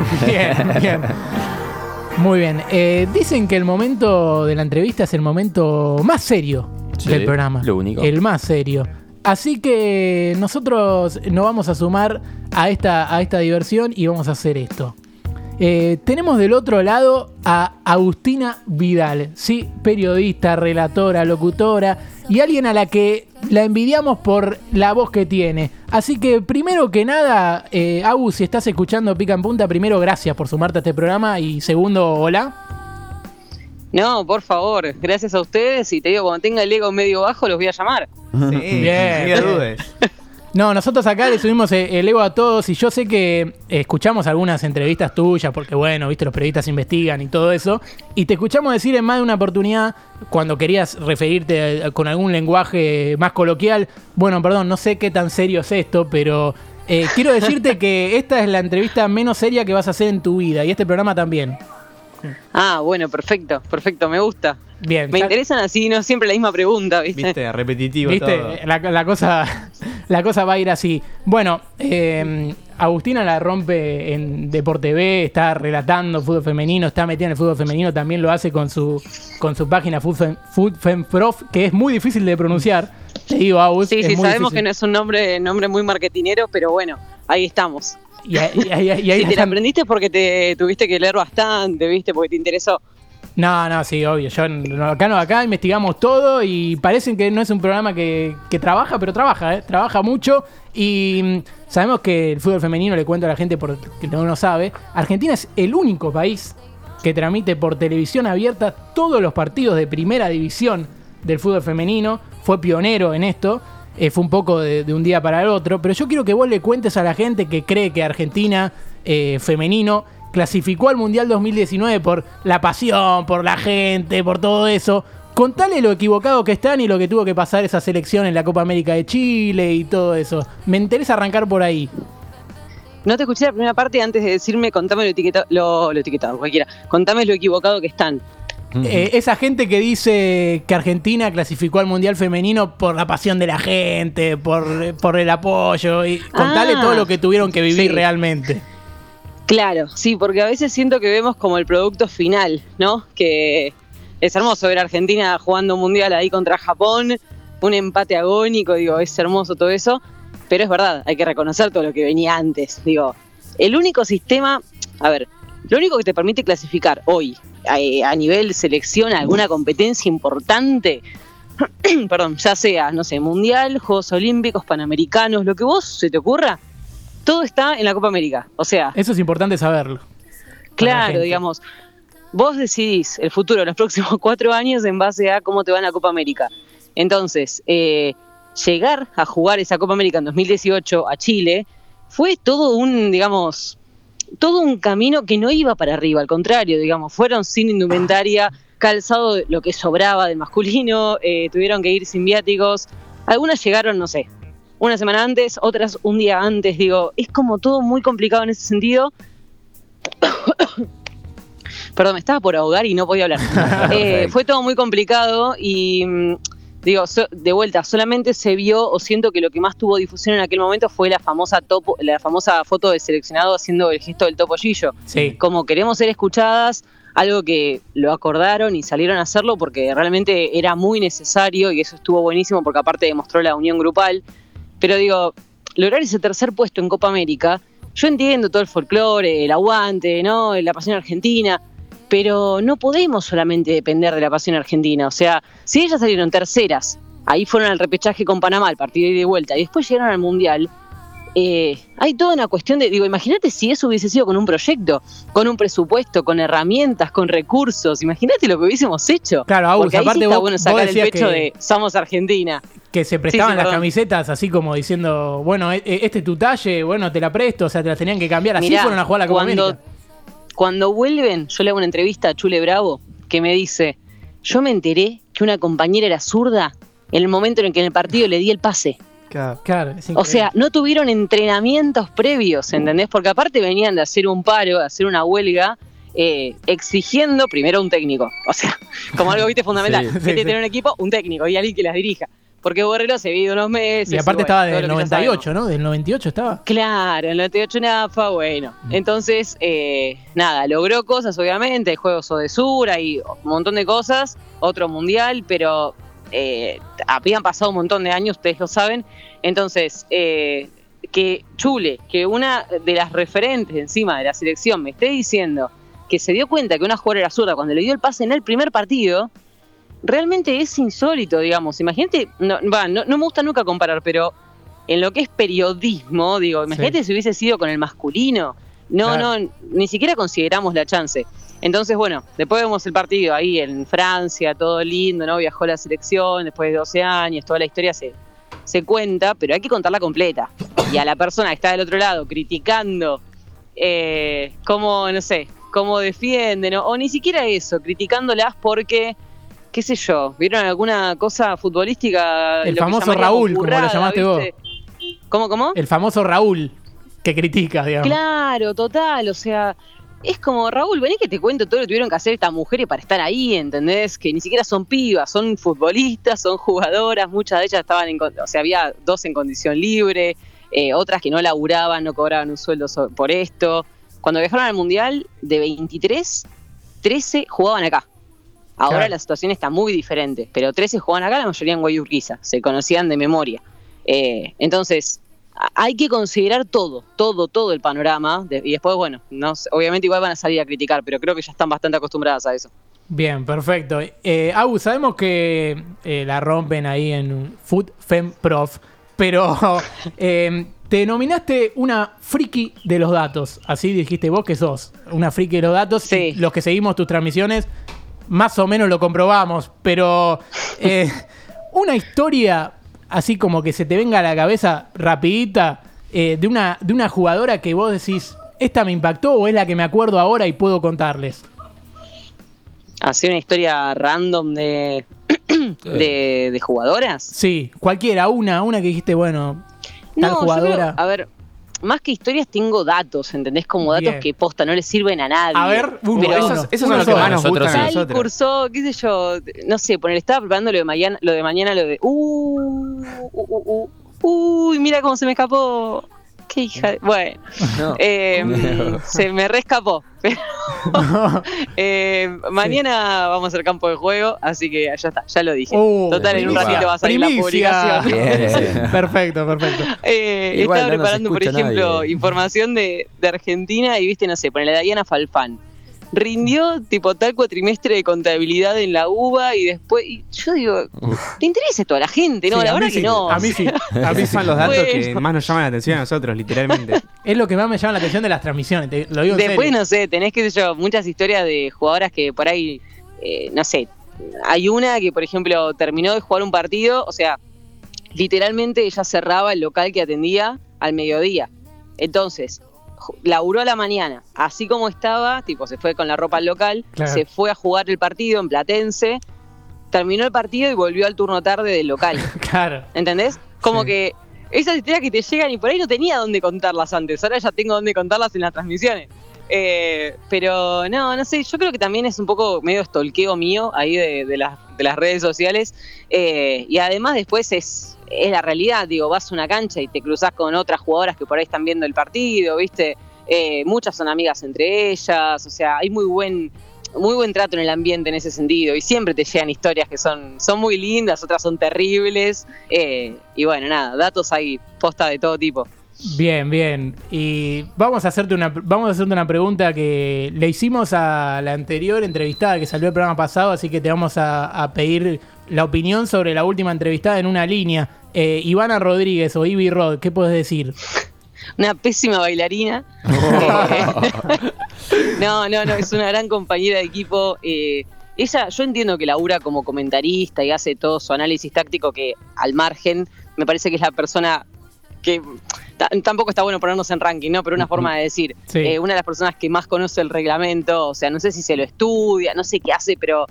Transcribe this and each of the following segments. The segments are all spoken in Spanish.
Bien, bien. Muy bien. Eh, dicen que el momento de la entrevista es el momento más serio Sí, del programa. lo único. El más serio. Así que nosotros nos vamos a sumar a esta, a esta diversión y vamos a hacer esto. Eh, tenemos del otro lado a Agustina Vidal, sí, periodista, relatora, locutora y alguien a la que la envidiamos por la voz que tiene. Así que primero que nada, eh, Agus, si estás escuchando Pica en Punta, primero gracias por sumarte a este programa y segundo, hola. No, por favor, gracias a ustedes y te digo, cuando tenga el ego medio bajo los voy a llamar. Sí, Bien. ni dudes. No, nosotros acá le subimos eh, el ego a todos y yo sé que escuchamos algunas entrevistas tuyas porque, bueno, viste, los periodistas investigan y todo eso. Y te escuchamos decir en más de una oportunidad, cuando querías referirte con algún lenguaje más coloquial, bueno, perdón, no sé qué tan serio es esto, pero eh, quiero decirte que esta es la entrevista menos seria que vas a hacer en tu vida y este programa también. Ah, bueno, perfecto, perfecto, me gusta. Bien. Me interesan así, no siempre la misma pregunta, ¿viste? Viste, repetitivo ¿Viste? todo. La, la cosa, la cosa va a ir así. Bueno, eh, Agustina la rompe en Deporte B, está relatando fútbol femenino, está metida en el fútbol femenino, también lo hace con su, con su página Food Fem- Food Fem Prof, que es muy difícil de pronunciar. Te digo, Agus. Sí, sí, sabemos que no es un nombre, nombre muy marketinero, pero bueno, ahí estamos. Y, ahí- y ahí- y ahí Si te la aprendiste porque te tuviste que leer bastante, ¿viste? Porque te interesó. No, no, sí, obvio. Yo acá no, acá investigamos todo y parece que no es un programa que, que trabaja, pero trabaja, ¿eh? Trabaja mucho y mm, sabemos que el fútbol femenino, le cuento a la gente porque no lo sabe, Argentina es el único país que transmite por televisión abierta todos los partidos de primera división del fútbol femenino. Fue pionero en esto. eh, fue un poco de, de un día para el otro. Pero yo quiero que vos le cuentes a la gente que cree que Argentina eh, femenino clasificó al Mundial 2019 por la pasión, por la gente, por todo eso. Contale lo equivocado que están y lo que tuvo que pasar esa selección en la Copa América de Chile y todo eso. Me interesa arrancar por ahí. No te escuché la primera parte antes de decirme, contame lo etiquetado, lo, lo etiquetado, cualquiera. Contame lo equivocado que están. Eh, esa gente que dice que Argentina clasificó al Mundial Femenino por la pasión de la gente, por, por el apoyo. Y contale Ah, todo lo que tuvieron que vivir sí. realmente. Claro, sí, porque a veces siento que vemos como el producto final, ¿no? Que es hermoso ver a Argentina jugando un mundial ahí contra Japón, un empate agónico, digo, es hermoso todo eso, pero es verdad, hay que reconocer todo lo que venía antes, digo, el único sistema, a ver, lo único que te permite clasificar hoy a, nivel selección alguna competencia importante, perdón, ya sea, no sé, mundial, Juegos Olímpicos, Panamericanos, lo que vos se te ocurra, todo está en la Copa América, o sea, Eso es importante saberlo. Claro, digamos, vos decidís el futuro, los próximos cuatro años en base a cómo te va en la Copa América. Entonces, eh, llegar a jugar esa Copa América en 2018 a Chile fue todo un, digamos, todo un camino que no iba para arriba, al contrario, digamos, fueron sin indumentaria, calzado lo que sobraba del masculino, eh, tuvieron que ir sin viáticos, algunas llegaron, no sé, una semana antes, otras un día antes, digo, es como todo muy complicado en ese sentido. Perdón, me estaba por ahogar y no podía hablar. Eh, fue todo muy complicado y mm, digo, so- de vuelta, solamente se vio o siento que lo que más tuvo difusión en aquel momento fue la famosa topo, la famosa foto del seleccionado haciendo el gesto del topollillo. Sí. Como queremos ser escuchadas, algo que lo acordaron y salieron a hacerlo porque realmente era muy necesario y eso estuvo buenísimo porque aparte demostró la unión grupal. Pero digo, lograr ese tercer puesto en Copa América, yo entiendo todo el folclore, el aguante, ¿no? La pasión argentina, pero no podemos solamente depender de la pasión argentina. O sea, si ellas salieron terceras, ahí fueron al repechaje con Panamá, el partido de vuelta, y después llegaron al Mundial, eh, hay toda una cuestión de, digo, imagínate si eso hubiese sido con un proyecto, con un presupuesto, con herramientas, con recursos, imagínate lo que hubiésemos hecho. Claro, Agus, Porque ahí aparte sí está vos- bueno sacar el pecho que- de somos Argentina. Que se prestaban sí, las perdón. camisetas así como diciendo, bueno, e- e- este es tu talle, bueno, te la presto, o sea, te las tenían que cambiar. Así Mirá, fueron a jugar la Copa cuando, América. cuando vuelven, yo le hago una entrevista a Chule Bravo que me dice, yo me enteré que una compañera era zurda en el momento en el que en el partido le di el pase. Claro. Claro, es O sea, no tuvieron entrenamientos previos, ¿entendés? Porque aparte venían de hacer un paro, de hacer una huelga, eh, exigiendo primero un técnico. O sea, como algo, viste, fundamental. Sí, Vete sí, a tener un equipo, un técnico y alguien que las dirija. Porque Borrero se vive unos meses. Y aparte estaba del 98, ¿no? Del 98 estaba. Claro, en el 98 AFA, bueno. Mm. Entonces, eh, nada, logró cosas, obviamente, juegos Odesura y un montón de cosas, otro mundial, pero eh, habían pasado un montón de años, ustedes lo saben. Entonces, eh, que Chule, que una de las referentes encima de la selección me esté diciendo que se dio cuenta que una jugadora era zurda cuando le dio el pase en el primer partido, realmente es insólito, digamos. Imagínate, no, no, me gusta nunca comparar, pero en lo que es periodismo, digo, imagínate si hubiese sido con el masculino. No, no, ni siquiera consideramos la chance. Entonces, bueno, después vemos el partido ahí en Francia, todo lindo, ¿no? Viajó la selección después de 12 años, toda la historia se, se cuenta, pero hay que contarla completa. Y a la persona que está del otro lado criticando eh, cómo, no sé, cómo defienden, o ni siquiera eso, criticándolas porque qué sé yo, ¿vieron alguna cosa futbolística? El famoso Raúl, como lo llamaste vos. ¿Cómo, cómo? El famoso Raúl que critica, digamos. Claro, total, o sea, es como, Raúl, vení que te cuento todo lo que tuvieron que hacer estas mujeres para estar ahí, ¿entendés? Que ni siquiera son pibas, son futbolistas, son jugadoras, muchas de ellas estaban en, o sea, había dos en condición libre, eh, otras que no laburaban, no cobraban un sueldo por esto. Cuando viajaron al Mundial, de 23, 13 jugaban acá. Ahora la situación está muy diferente, pero 13 jugaban acá, la mayoría en Guayurquiza, se conocían de memoria. Eh, entonces, hay que considerar todo, todo, todo el panorama. y después, bueno, no, obviamente igual van a salir a criticar, pero creo que ya están bastante acostumbradas a eso. Bien, perfecto. Eh, sabemos que eh, la rompen ahí en Food Fem Prof, pero eh, te nominaste una friki de los datos. Así dijiste vos que sos una friki de los datos. Sí. Los que seguimos tus transmisiones más o menos lo comprobamos, pero eh, una historia así como que se te venga a la cabeza rapidita eh, de, una, de una jugadora que vos decís, esta me impactó o es la que me acuerdo ahora y puedo contarles. Así una historia random de, de, jugadoras. Sí, cualquiera, una, una que dijiste, bueno, tal jugadora. a ver, más que historias tengo datos, ¿entendés? Como datos que posta no le sirven a nadie. A ver, pero, esos, esos son los que más nos gustan a nosotros. cursó, qué sé yo, no sé, poner, estaba preparando lo de mañana, lo de mañana, lo de uh, uh, uh, uh, uy, mira cómo se me escapó. Qué hija de... Bueno, eh, se me rescapó. eh, mañana vamos al campo de juego, así que ya está, ya lo dije. Uh, Total, en un ratito va a salir la publicación. perfecto, perfecto. Eh, estaba preparando, por ejemplo, información de, de, Argentina y viste, no sé, ponele a Diana Falfán rindió tipo tal cuatrimestre de contabilidad en la UBA y después. Y yo digo, ¿te interesa esto a la gente? No, la verdad que no. A mí sí. A mí son los datos que más nos llaman la atención a nosotros, literalmente. Es lo que más me llama la atención de las transmisiones, lo digo Después, no sé, tenés que yo, muchas historias de jugadoras que por ahí, eh, no sé, hay una que, por ejemplo, terminó de jugar un partido, o sea, literalmente ella cerraba el local que atendía al mediodía. Entonces, laburó a la mañana, así como estaba, tipo se fue con la ropa al local, se fue a jugar el partido en Platense, terminó el partido y volvió al turno tarde del local. claro. ¿Entendés? Como que esas historias que te llegan y por ahí no tenía dónde contarlas antes, ahora ya tengo dónde contarlas en las transmisiones. Eh, pero no, no sé, yo creo que también es un poco medio estolqueo mío ahí de, las, de las redes sociales. Eh, y además después es, es la realidad, digo, vas a una cancha y te cruzas con otras jugadoras que por ahí están viendo el partido, ¿viste? Eh, muchas son amigas entre ellas, o sea, hay muy buen muy buen trato en el ambiente en ese sentido y siempre te llegan historias que son, son muy lindas, otras son terribles eh, y bueno, nada, datos hay posta de todo tipo. Bien, bien. Y vamos a hacerte una vamos a hacerte una pregunta que le hicimos a la anterior entrevistada que salió el programa pasado, así que te vamos a pedir la opinión sobre la última entrevistada en una línea. Eh, Ivana Rodríguez o Ivy Rod, ¿qué puedes decir? Una pésima bailarina. no, no, no, es una gran compañera de equipo. Eh, ella, yo entiendo que labura como comentarista y hace todo su análisis táctico que al margen me parece que es la persona que tampoco está bueno ponernos en ranking, ¿no? Pero una forma de decir, eh, una de las personas que más conoce el reglamento, o sea, no sé si se lo estudia, no sé qué hace, pero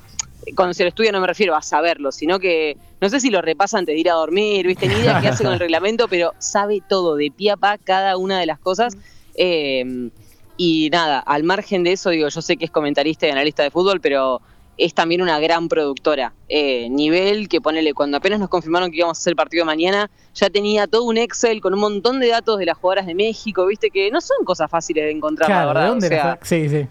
cuando se lo estudia no me refiero a saberlo, sino que no sé si lo repasa antes de ir a dormir, ¿viste? Ni idea qué hace con el reglamento, pero sabe todo, de pie a pa, cada una de las cosas. Em, y nada, al margen de eso, digo, yo sé que es comentarista y analista de fútbol, pero es también una gran productora. Eh, nivel que ponele, cuando apenas nos confirmaron que íbamos a hacer el partido mañana, ya tenía todo un Excel con un montón de datos de las jugadoras de México, viste, que no son cosas fáciles de encontrar, la verdad. ¿de dónde sí, sí.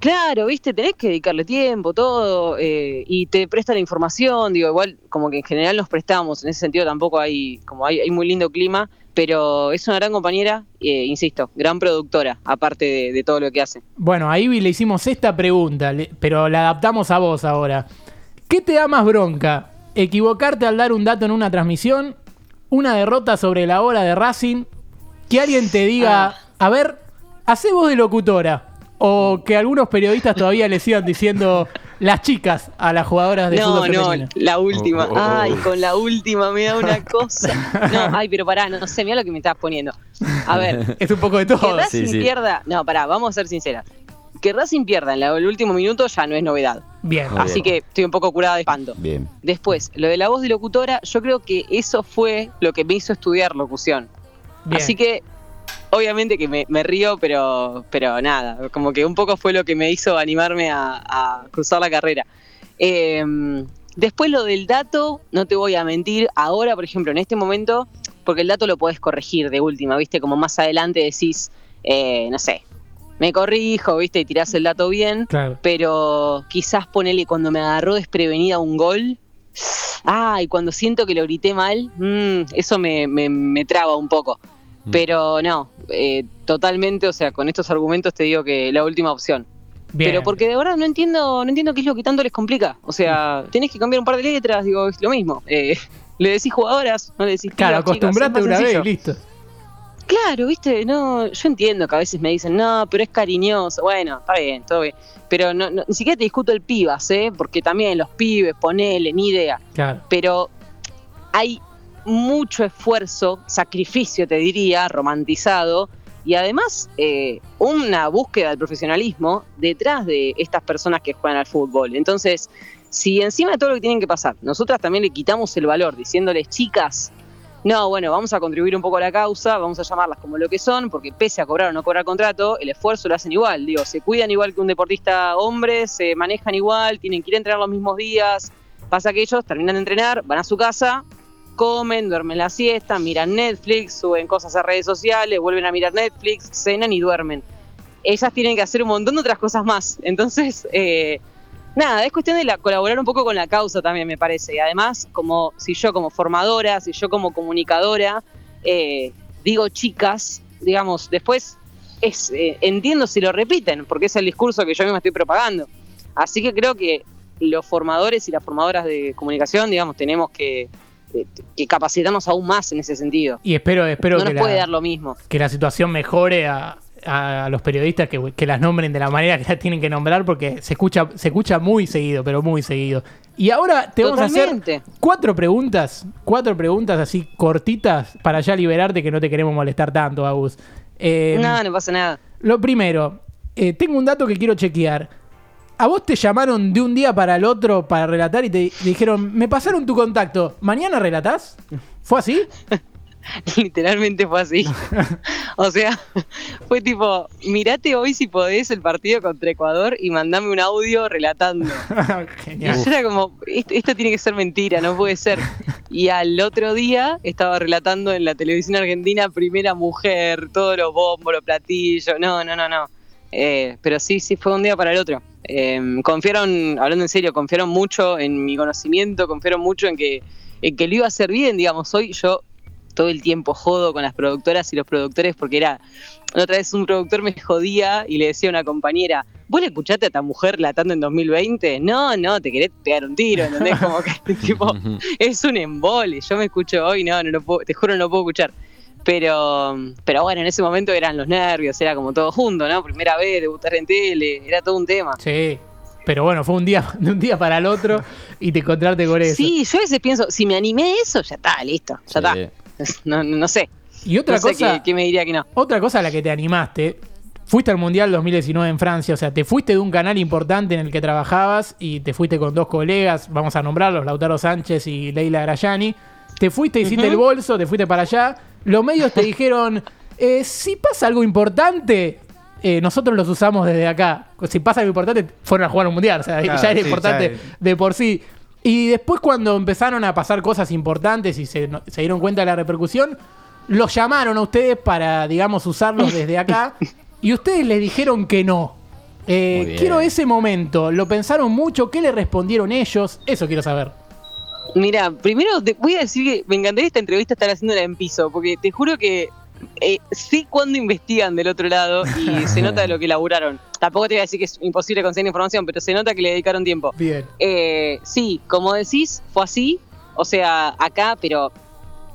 Claro, viste, tenés que dedicarle tiempo, todo, eh, y te presta la información, digo, igual como que en general nos prestamos, en ese sentido tampoco hay, como hay, hay muy lindo clima, pero es una gran compañera, eh, insisto, gran productora, aparte de, todo lo que hace. Bueno, a Ivy le hicimos esta pregunta, pero la adaptamos a vos ahora. ¿Qué te da más bronca? ¿Equivocarte al dar un dato en una transmisión? ¿Una derrota sobre la hora de Racing? ¿Que alguien te diga, ah. a ver, hacé voz de locutora? O que algunos periodistas todavía le sigan diciendo las chicas a las jugadoras de no, fútbol No, no, la última. Oh, oh, oh. Ay, con la última me da una cosa. No, ay, pero pará, no, sé, mira lo que me estás poniendo. A ver. Es un poco de todo. Que Racing pierda. No, pará, vamos a ser sinceras. Que Racing pierda en el último minuto ya no es novedad. Bien. Así que estoy un poco curada de espanto. Bien. Después, lo de la voz de locutora, yo creo que eso fue lo que me hizo estudiar locución. Bien. Así que obviamente que me, río, pero, pero nada, como que un poco fue lo que me hizo animarme a, cruzar la carrera. Em, después lo del dato, no te voy a mentir, ahora, por ejemplo, en este momento, porque el dato lo puedes corregir de última, ¿viste? Como más adelante decís, eh, no sé, me corrijo, ¿viste? Y tirás el dato bien, pero quizás ponele cuando me agarró desprevenida un gol. Ah, y cuando siento que lo grité mal, mm, eso me, me, me traba un poco. Pero no, eh, totalmente, o sea, con estos argumentos te digo que la última opción. Pero porque de verdad no entiendo, no entiendo qué es lo que tanto les complica. O sea, mm. tenés que cambiar un par de letras, digo, es lo mismo. Eh, le decís jugadoras, no le decís Claro, acostumbrate una vez y listo. Claro, viste, no, yo entiendo que a veces me dicen, no, pero es cariñoso. Bueno, está bien, todo bien. Pero no, ni siquiera te discuto el pibas, ¿eh? Porque también los pibes, ponele, ni idea. Claro. Pero hay mucho esfuerzo, sacrificio te diría, romantizado, y además eh, una búsqueda del profesionalismo detrás de estas personas que juegan al fútbol. Entonces, si encima de todo lo que tienen que pasar, nosotras también le quitamos el valor diciéndoles, chicas, no, bueno, vamos a contribuir un poco a la causa, vamos a llamarlas como lo que son, porque pese a cobrar o no cobrar contrato, el esfuerzo lo hacen igual, digo, se cuidan igual que un deportista hombre, se manejan igual, tienen que ir a entrenar los mismos días, pasa que ellos terminan de entrenar, van a su casa, comen, duermen la siesta, miran Netflix, suben cosas a redes sociales, vuelven a mirar Netflix, cenan y duermen. Ellas tienen que hacer un montón de otras cosas más. Entonces, eh, nada, es cuestión de colaborar un poco con la causa también, me parece. Y además, como si yo como formadora, si yo como comunicadora, eh, digo chicas, digamos, después es, eh, entiendo si lo repiten, porque es el discurso que yo misma estoy propagando. Así que creo que los formadores y las formadoras de comunicación, digamos, tenemos que que capacitarnos aún más en ese sentido. Y espero, espero no que, nos puede dar lo mismo. que la situación mejore a, los periodistas que, las nombren de la manera que las tienen que nombrar porque se escucha, se escucha muy seguido, pero muy seguido. Y ahora te vamos a hacer cuatro preguntas, cuatro preguntas así cortitas para ya liberarte que no te queremos molestar tanto, Agus. Eh, no, no pasa nada. Lo primero, eh, tengo un dato que quiero chequear. ¿A vos te llamaron de un día para el otro para relatar y te dijeron, me pasaron tu contacto, ¿mañana relatás? ¿Fue así? Literalmente fue así. o sea, fue tipo, mirate hoy si podés el partido contra Ecuador y mandame un audio relatando. Genial. Y era como, esto, tiene que ser mentira, no puede ser. Y al otro día estaba relatando en la televisión argentina, primera mujer, todos los bombos, los platillos, no, no, no, no. Eh, pero sí, sí, fue un día para el otro. Em, confiaron, hablando en serio, confiaron mucho en mi conocimiento, confiaron mucho en que, en que lo iba a hacer bien, digamos. Hoy yo todo el tiempo jodo con las productoras y los productores porque era, otra vez un productor me jodía y le decía a una compañera, ¿vos le escuchaste a esta mujer latando en 2020? No, no, te querés pegar un tiro, ¿entendés? Como que tipo, es un embole, yo me escucho hoy, no, no, no puedo, te juro no lo puedo escuchar. Pero, pero bueno, en ese momento eran los nervios, era como todo junto, ¿no? Primera vez, debutar en tele, era todo un tema. Sí. Pero bueno, fue un día de un día para el otro y te encontraste con eso. Sí, yo a veces pienso, si me animé a eso, ya está, listo, ya está. No, no, sé. Y otra cosa. ¿qué, me diría que no? Otra cosa a la que te animaste. Fuiste al Mundial 2019 en Francia, o sea, te fuiste de un canal importante en el que trabajabas y te fuiste con dos colegas, vamos a nombrarlos, Lautaro Sánchez y Leila Grayani. Te fuiste, hiciste el bolso, te fuiste para allá los medios te dijeron, eh, si pasa algo importante, eh, nosotros los usamos desde acá. Si pasa algo importante, fueron a jugar un mundial. O sea, Claro, ya era sí, importante ya de por sí. Y después, cuando empezaron a pasar cosas importantes y se, dieron cuenta de la repercusión, los llamaron a ustedes para, digamos, usarlos desde acá. y ustedes les dijeron que no. Eh, quiero ese momento. ¿Lo pensaron mucho? ¿Qué le respondieron ellos? Eso quiero saber. Mira, primero te voy a decir que me encantaría esta entrevista estar haciéndola en piso, porque te juro que eh, sé cuándo investigan del otro lado y se nota lo que laburaron. Tampoco te voy a decir que es imposible conseguir información, pero se nota que le dedicaron tiempo. Bien. Eh, sí, como decís, fue así. O sea, acá, pero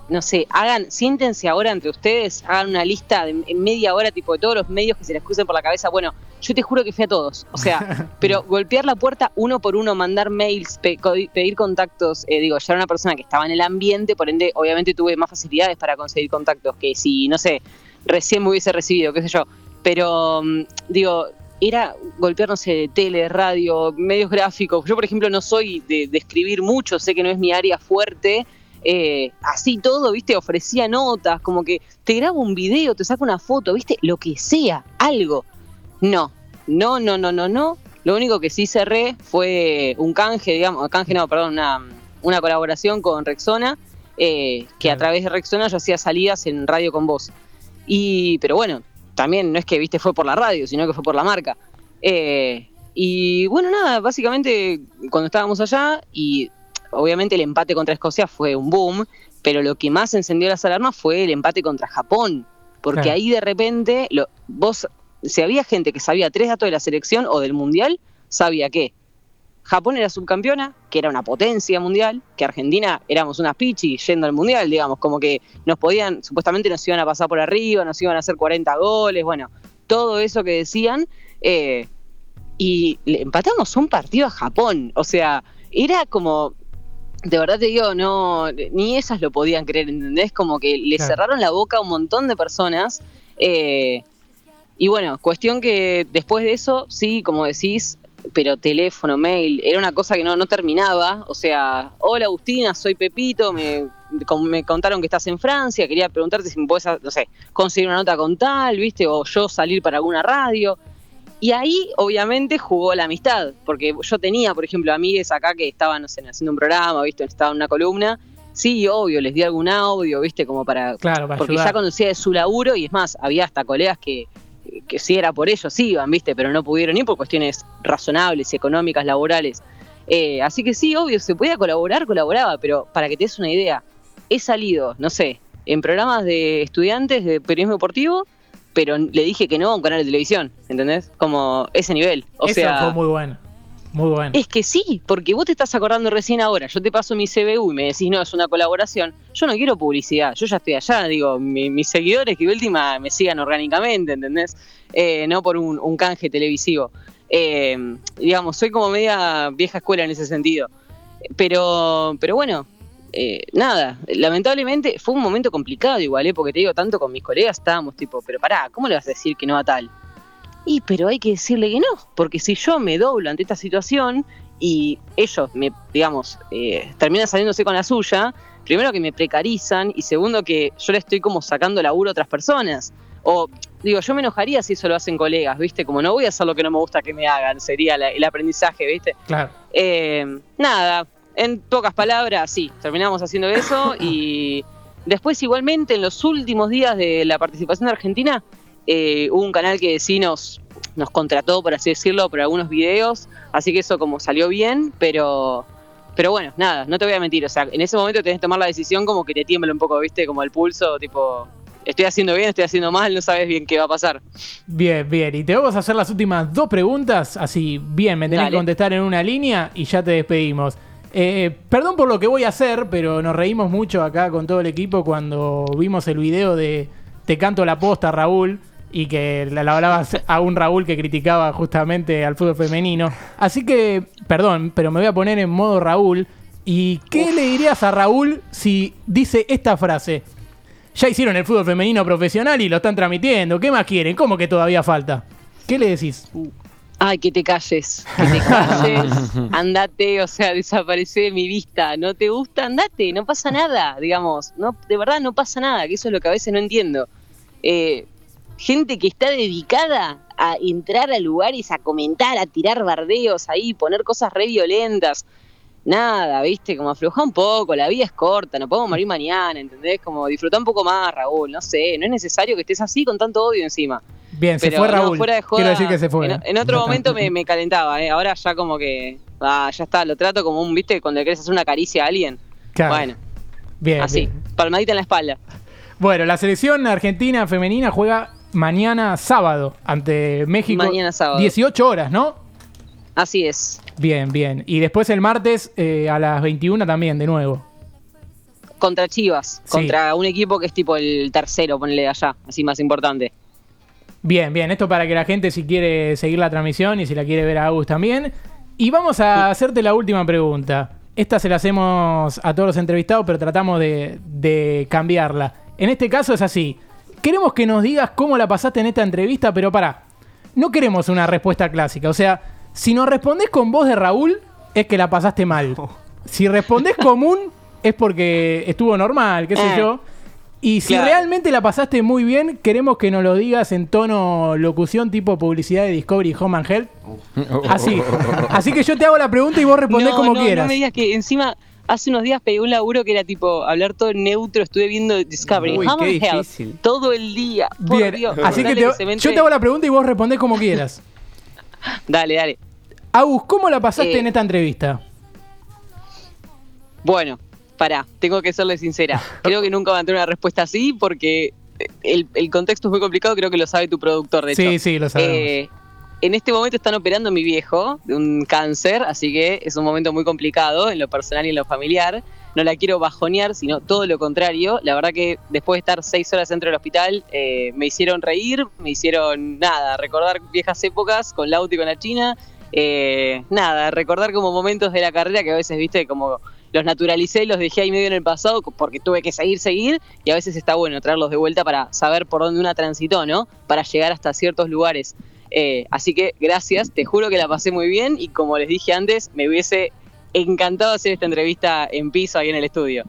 no sé, hagan, siéntense ahora entre ustedes, hagan una lista de en media hora, tipo de todos los medios que se les crucen por la cabeza. Bueno, yo te juro que fui a todos. O sea, pero golpear la puerta uno por uno, mandar mails, pe- pedir contactos. eh, digo, ya era una persona que estaba en el ambiente, por ende, obviamente tuve más facilidades para conseguir contactos que si, no sé, recién me hubiese recibido, qué sé yo. Pero, mm, digo, era golpear, no sé, tele, radio, medios gráficos. Yo, por ejemplo, no soy de, de escribir mucho, sé que no es mi área fuerte. Eh, así todo, viste, ofrecía notas, como que te grabo un video, te saco una foto, viste, lo que sea, algo. No, no, no, no, no, no. Lo único que sí cerré fue un canje, digamos, canje no, perdón, una, una colaboración con Rexona, eh, que a través de Rexona yo hacía salidas en radio con vos. Y, pero bueno, también no es que, viste, fue por la radio, sino que fue por la marca. Eh, y bueno, nada, básicamente cuando estábamos allá y obviamente el empate contra Escocia fue un boom, pero lo que más encendió las alarmas fue el empate contra Japón, porque Claro. ahí de repente lo, vos, si había gente que sabía tres datos de la selección o del mundial, sabía que Japón era subcampeona, que era una potencia mundial, que Argentina éramos unas pichi yendo al mundial, digamos, como que nos podían, supuestamente nos iban a pasar por arriba, nos iban a hacer 40 goles, bueno, todo eso que decían, eh, y le empatamos un partido a Japón, o sea, era como, de verdad te digo, no, ni esas lo podían creer, ¿entendés? Como que le Claro. cerraron la boca a un montón de personas, eh, y bueno, cuestión que después de eso, sí, como decís, pero teléfono, mail, era una cosa que no, no terminaba. O sea, hola Agustina, soy Pepito, me, me contaron que estás en Francia, quería preguntarte si me puedes, no sé, conseguir una nota con tal, ¿viste? O yo salir para alguna radio. Y ahí, obviamente, jugó la amistad, porque yo tenía, por ejemplo, amigues acá que estaban, no sé, haciendo un programa, ¿viste? Estaban en una columna. Sí, obvio, les di algún audio, ¿viste? Como para, Claro, para porque ayudar. ya conocía de su laburo y es más, había hasta colegas que, que si era por ellos iban, ¿viste? Pero no pudieron ir por cuestiones razonables, económicas, laborales. Eh, así que sí, obvio, se podía colaborar, colaboraba, pero para que te des una idea, he salido, no sé, en programas de estudiantes de periodismo deportivo, pero le dije que no a un canal de televisión, ¿entendés? Como ese nivel. O Eso sea, fue muy bueno. Muy bueno. es que sí, porque vos te estás acordando recién ahora, yo te paso mi CBU y me decís, no, es una colaboración. Yo no quiero publicidad, yo ya estoy allá, digo, mi- mis seguidores que última me sigan orgánicamente, ¿entendés? Eh, no por un, un canje televisivo. Eh, digamos, soy como media vieja escuela en ese sentido. Pero, pero bueno, eh, nada, lamentablemente fue un momento complicado igual, ¿eh? porque te digo, tanto con mis colegas estábamos tipo, pero pará, ¿cómo le vas a decir que no a tal? Y pero hay que decirle que no, porque si yo me doblo ante esta situación y ellos me, digamos, eh, terminan saliéndose con la suya, primero que me precarizan y segundo que yo le estoy como sacando laburo a otras personas. O digo, yo me enojaría si eso lo hacen colegas, ¿viste? Como no voy a hacer lo que no me gusta que me hagan, sería la- el aprendizaje, ¿viste? Claro. Eh, nada, en pocas palabras, sí, terminamos haciendo eso y después igualmente en los últimos días de la participación de Argentina eh, hubo un canal que sí nos, nos contrató, por así decirlo, por algunos videos, así que eso como salió bien, pero... Pero bueno, nada, no te voy a mentir, o sea, en ese momento tenés que tomar la decisión como que te tiembla un poco, viste, como el pulso, tipo, estoy haciendo bien, estoy haciendo mal, no sabes bien qué va a pasar. Bien, bien. Y te vamos a hacer las últimas dos preguntas. Así, bien, me tenés Dale. que contestar en una línea y ya te despedimos. Eh, perdón por lo que voy a hacer, pero nos reímos mucho acá con todo el equipo cuando vimos el video de Te canto la posta, Raúl. Y que le hablabas a un Raúl que criticaba justamente al fútbol femenino. Así que, perdón, pero me voy a poner en modo Raúl. ¿Y qué le dirías a Raúl si dice esta frase? Ya hicieron el fútbol femenino profesional y lo están transmitiendo. ¿Qué más quieren? ¿Cómo que todavía falta? ¿Qué le decís? Ay, que te calles, que te calles, andate, o sea, desaparece de mi vista, no te gusta, andate, no pasa nada, digamos, no, de verdad no pasa nada, que eso es lo que a veces no entiendo. Eh, gente que está dedicada a entrar a lugares, a comentar, a tirar bardeos ahí, poner cosas re violentas. Nada, viste, como afloja un poco, la vida es corta, no podemos morir mañana, ¿entendés? Como disfrutar un poco más, Raúl, no sé, no es necesario que estés así con tanto odio encima. Bien, se fue Raúl. Quiero decir que se fue. En, otro momento me, calentaba, ¿eh? ahora ya como que, ah, ya está, lo trato como un, viste, cuando le querés hacer una caricia a alguien. Bueno, bien. Así, palmadita en la espalda. Bueno, la selección argentina femenina juega mañana sábado ante México. Mañana sábado. 18 horas, ¿no? Así es. Bien, bien. Y después el martes eh, a las 21 también, de nuevo. Contra Chivas, contra un equipo que es tipo el tercero, ponle allá, así más importante. Bien, bien. Esto para que la gente si quiere seguir la transmisión y si la quiere ver a Agus también. Y vamos a hacerte la última pregunta. Esta se la hacemos a todos los entrevistados, pero tratamos de, de cambiarla. En este caso es así. Queremos que nos digas cómo la pasaste en esta entrevista, pero para. No queremos una respuesta clásica. O sea, si nos respondés con voz de Raúl, es que la pasaste mal. Si respondés común, es porque estuvo normal, qué sé eh, yo. Y si realmente la pasaste muy bien, queremos que nos lo digas en tono locución tipo publicidad de Discovery Home and Health. Así. Así que yo te hago la pregunta y vos respondés como quieras. No me digas que encima hace unos días pegué un laburo que era tipo hablar todo neutro, estuve viendo Discovery. Home and Health todo el día. Bien, así que, yo te hago la pregunta y vos respondés como quieras. dale, dale. Agus, ¿cómo la pasaste eh, en esta entrevista? Bueno, pará, tengo que serle sincera. Creo que nunca va a tener una respuesta así porque el, contexto es muy complicado, creo que lo sabe tu productor, de sí, Sí, sí, lo sabe. Eh, en este momento están operando a mi viejo de un cáncer, así que es un momento muy complicado en lo personal y en lo familiar. No la quiero bajonear, sino todo lo contrario. La verdad que después de estar seis horas dentro del hospital, eh, me hicieron reír, me hicieron nada, recordar viejas épocas con Lauti y con la China eh, nada, recordar como momentos de la carrera que a veces, viste, como los naturalicé y los dejé ahí medio en el pasado porque tuve que seguir, seguir, y a veces está bueno traerlos de vuelta para saber por dónde una transitó, ¿no? Para llegar hasta ciertos lugares. Eh, así que gracias, te juro que la pasé muy bien y como les dije antes, me hubiese encantado hacer esta entrevista en piso ahí en el estudio.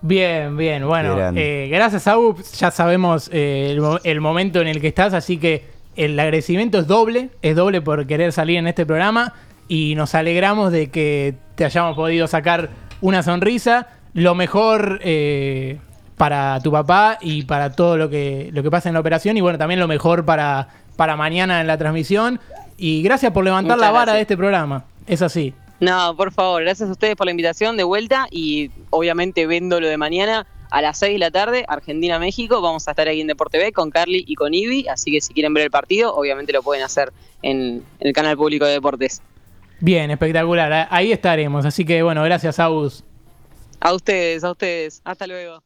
Bien, bien, bueno, eh, gracias a ya sabemos el, el momento en el que estás, así que el agradecimiento es doble, es doble por querer salir en este programa y nos alegramos de que te hayamos podido sacar una sonrisa. Lo mejor eh, para tu papá y para todo lo que, lo que pasa en la operación y bueno, también lo mejor para, para mañana en la transmisión. Y gracias por levantar la vara de este programa. Es así. No, por favor, gracias a ustedes por la invitación de vuelta y obviamente vendo lo de mañana a las 6 de la tarde, Argentina-México. Vamos a estar ahí en Deporte B con Carly y con Ivi, así que si quieren ver el partido, obviamente lo pueden hacer en, el canal público de deportes. Bien, espectacular. Ahí estaremos. Así que bueno, gracias, Aus. A ustedes, a ustedes. Hasta luego.